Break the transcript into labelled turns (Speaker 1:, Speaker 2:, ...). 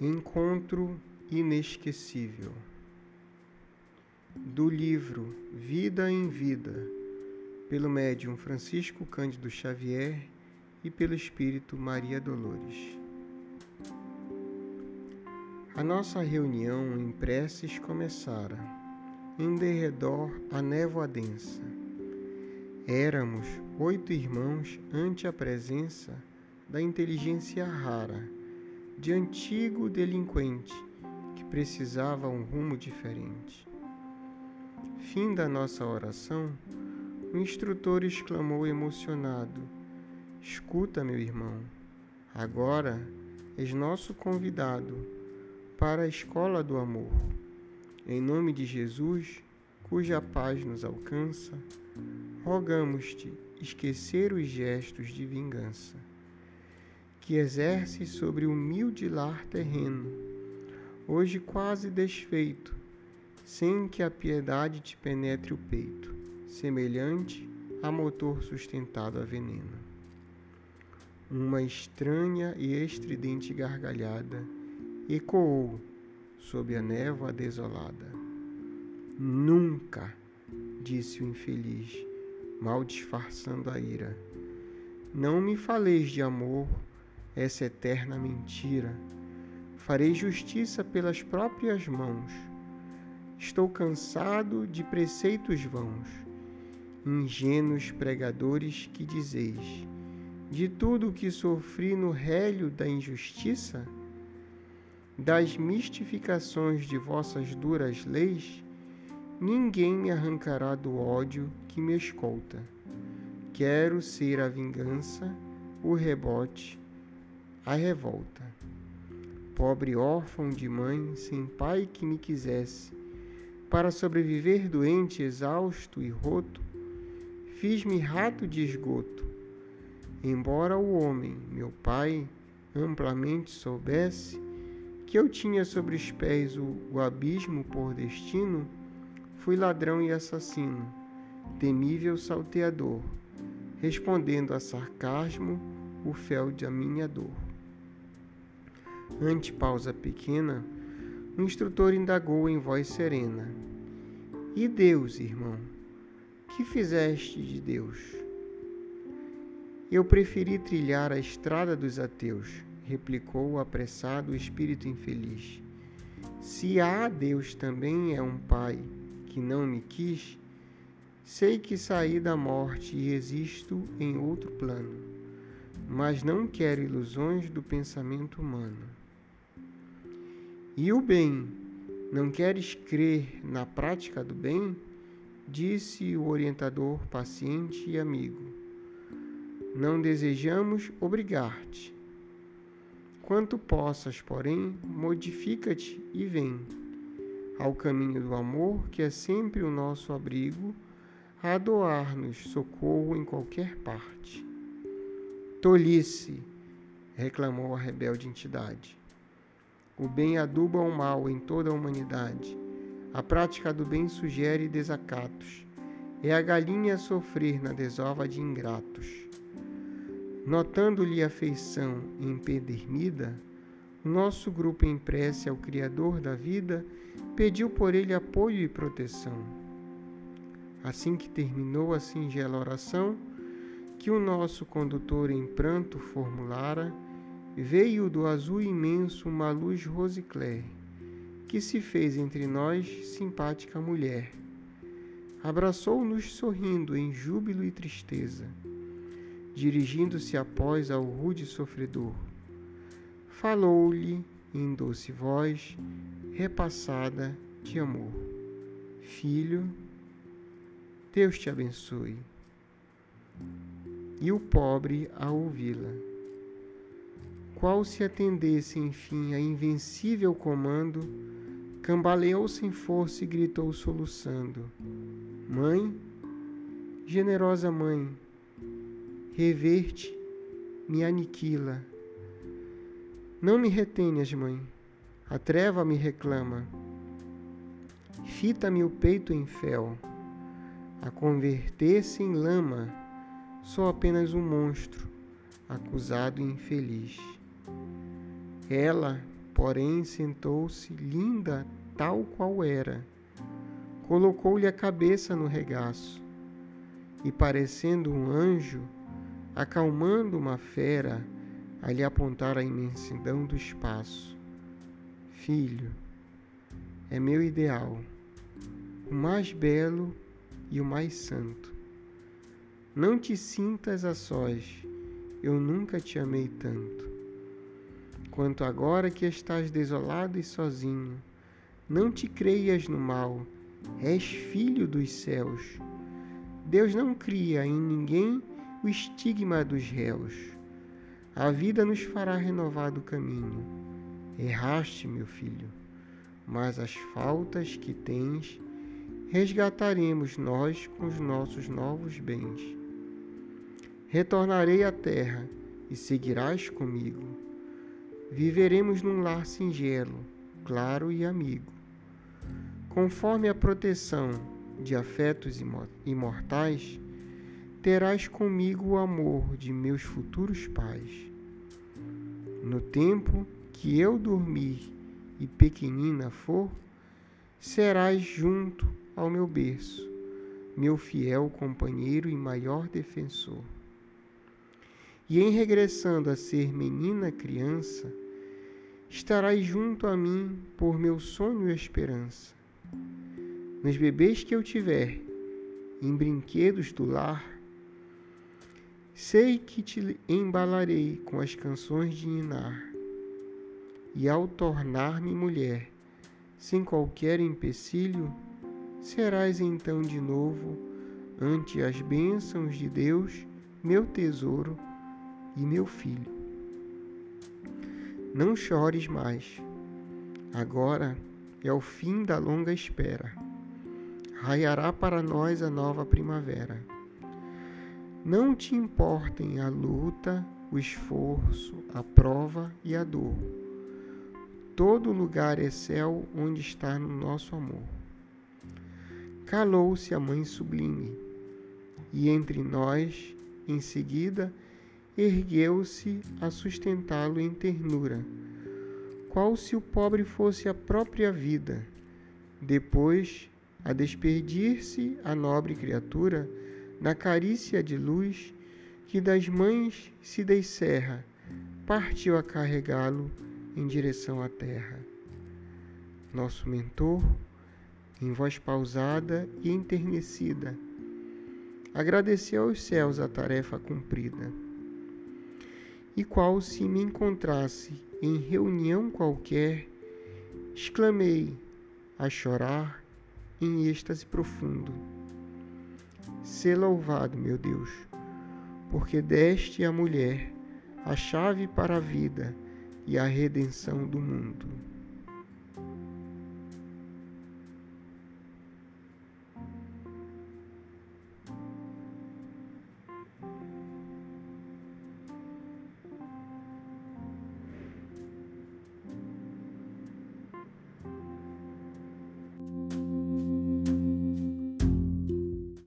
Speaker 1: Encontro inesquecível. Do livro Vida em Vida, pelo médium Francisco Cândido Xavier e pelo espírito Maria Dolores. A nossa reunião em preces começara, em derredor a névoa densa. Éramos oito irmãos ante a presença da inteligência rara de antigo delinquente que precisava um rumo diferente. Fim da nossa oração, o instrutor exclamou emocionado: Escuta, meu irmão, agora és nosso convidado para a escola do amor. Em nome de Jesus, cuja paz nos alcança, rogamos-te esquecer os gestos de vingança que exerce sobre o humilde lar terreno, hoje quase desfeito, sem que a piedade te penetre o peito, semelhante a motor sustentado a veneno. Uma estranha e estridente gargalhada ecoou sob a névoa desolada. Nunca, disse o infeliz, mal disfarçando a ira, não me faleis de amor essa eterna mentira. Farei justiça pelas próprias mãos. Estou cansado de preceitos vãos, ingênuos pregadores que dizeis: de tudo o que sofri no rélio da injustiça, das mistificações de vossas duras leis, ninguém me arrancará do ódio que me escolta. Quero ser a vingança, o rebote a revolta. Pobre órfão de mãe, sem pai que me quisesse, para sobreviver doente, exausto e roto, fiz-me rato de esgoto. Embora o homem, meu pai, amplamente soubesse que eu tinha sobre os pés o, o abismo por destino, fui ladrão e assassino, temível salteador, respondendo a sarcasmo o fel de a minha dor. Ante pausa pequena, o instrutor indagou em voz serena: E Deus, irmão? Que fizeste de Deus? Eu preferi trilhar a estrada dos ateus, replicou o apressado espírito infeliz. Se há Deus também é um Pai que não me quis, sei que saí da morte e existo em outro plano, mas não quero ilusões do pensamento humano. E o bem, não queres crer na prática do bem? Disse o orientador paciente e amigo. Não desejamos obrigar-te. Quanto possas, porém, modifica-te e vem ao caminho do amor, que é sempre o nosso abrigo, a doar-nos socorro em qualquer parte. Tolice, reclamou a rebelde entidade. O bem aduba o mal em toda a humanidade. A prática do bem sugere desacatos. É a galinha sofrer na desova de ingratos. Notando-lhe a feição empedermida, o nosso grupo em prece ao Criador da vida pediu por ele apoio e proteção. Assim que terminou a singela oração, que o nosso condutor em pranto formulara, veio do azul imenso uma luz rosicler, que se fez entre nós simpática mulher. Abraçou-nos sorrindo em júbilo e tristeza, dirigindo-se após ao rude sofredor. Falou-lhe em doce voz, repassada de amor: Filho, Deus te abençoe. E o pobre, a ouvi-la, qual se atendesse, enfim, a invencível comando, cambaleou sem força e gritou soluçando: Mãe, generosa mãe, reverte, me aniquila. Não me retenhas, mãe, a treva me reclama. Fita-me o peito em fel, a converter-se em lama, sou apenas um monstro, acusado e infeliz. Ela, porém, sentou-se, linda tal qual era. Colocou-lhe a cabeça no regaço e, parecendo um anjo, acalmando uma fera, a lhe apontar a imensidão do espaço. Filho, é meu ideal, o mais belo e o mais santo. Não te sintas a sós, eu nunca te amei tanto. Quanto agora que estás desolado e sozinho, não te creias no mal, és filho dos céus. Deus não cria em ninguém o estigma dos réus. A vida nos fará renovar do caminho. Erraste, meu filho, mas as faltas que tens resgataremos nós com os nossos novos bens. Retornarei à terra e seguirás comigo. Viveremos num lar singelo, claro e amigo. Conforme a proteção de afetos imortais, terás comigo o amor de meus futuros pais. No tempo que eu dormir e pequenina for, serás junto ao meu berço, meu fiel companheiro e maior defensor. E em regressando a ser menina criança, estarás junto a mim por meu sonho e esperança. Nos bebês que eu tiver, em brinquedos do lar, sei que te embalarei com as canções de Ninar, e ao tornar-me mulher, sem qualquer empecilho, serás então de novo ante as bênçãos de Deus, meu tesouro e meu filho. Não chores mais. Agora é o fim da longa espera. Raiará para nós a nova primavera. Não te importem a luta, o esforço, a prova e a dor. Todo lugar é céu onde está no nosso amor. Calou-se a Mãe Sublime, e entre nós, em seguida, ergueu-se a sustentá-lo em ternura, qual se o pobre fosse a própria vida. Depois, a despedir-se a nobre criatura na carícia de luz que das mães se descerra, partiu a carregá-lo em direção à terra. Nosso mentor em voz pausada e enternecida, agradeceu aos céus a tarefa cumprida. E qual se me encontrasse em reunião qualquer, exclamei, a chorar, em êxtase profundo: Sê louvado, meu Deus, porque deste à mulher a chave para a vida e a redenção do mundo.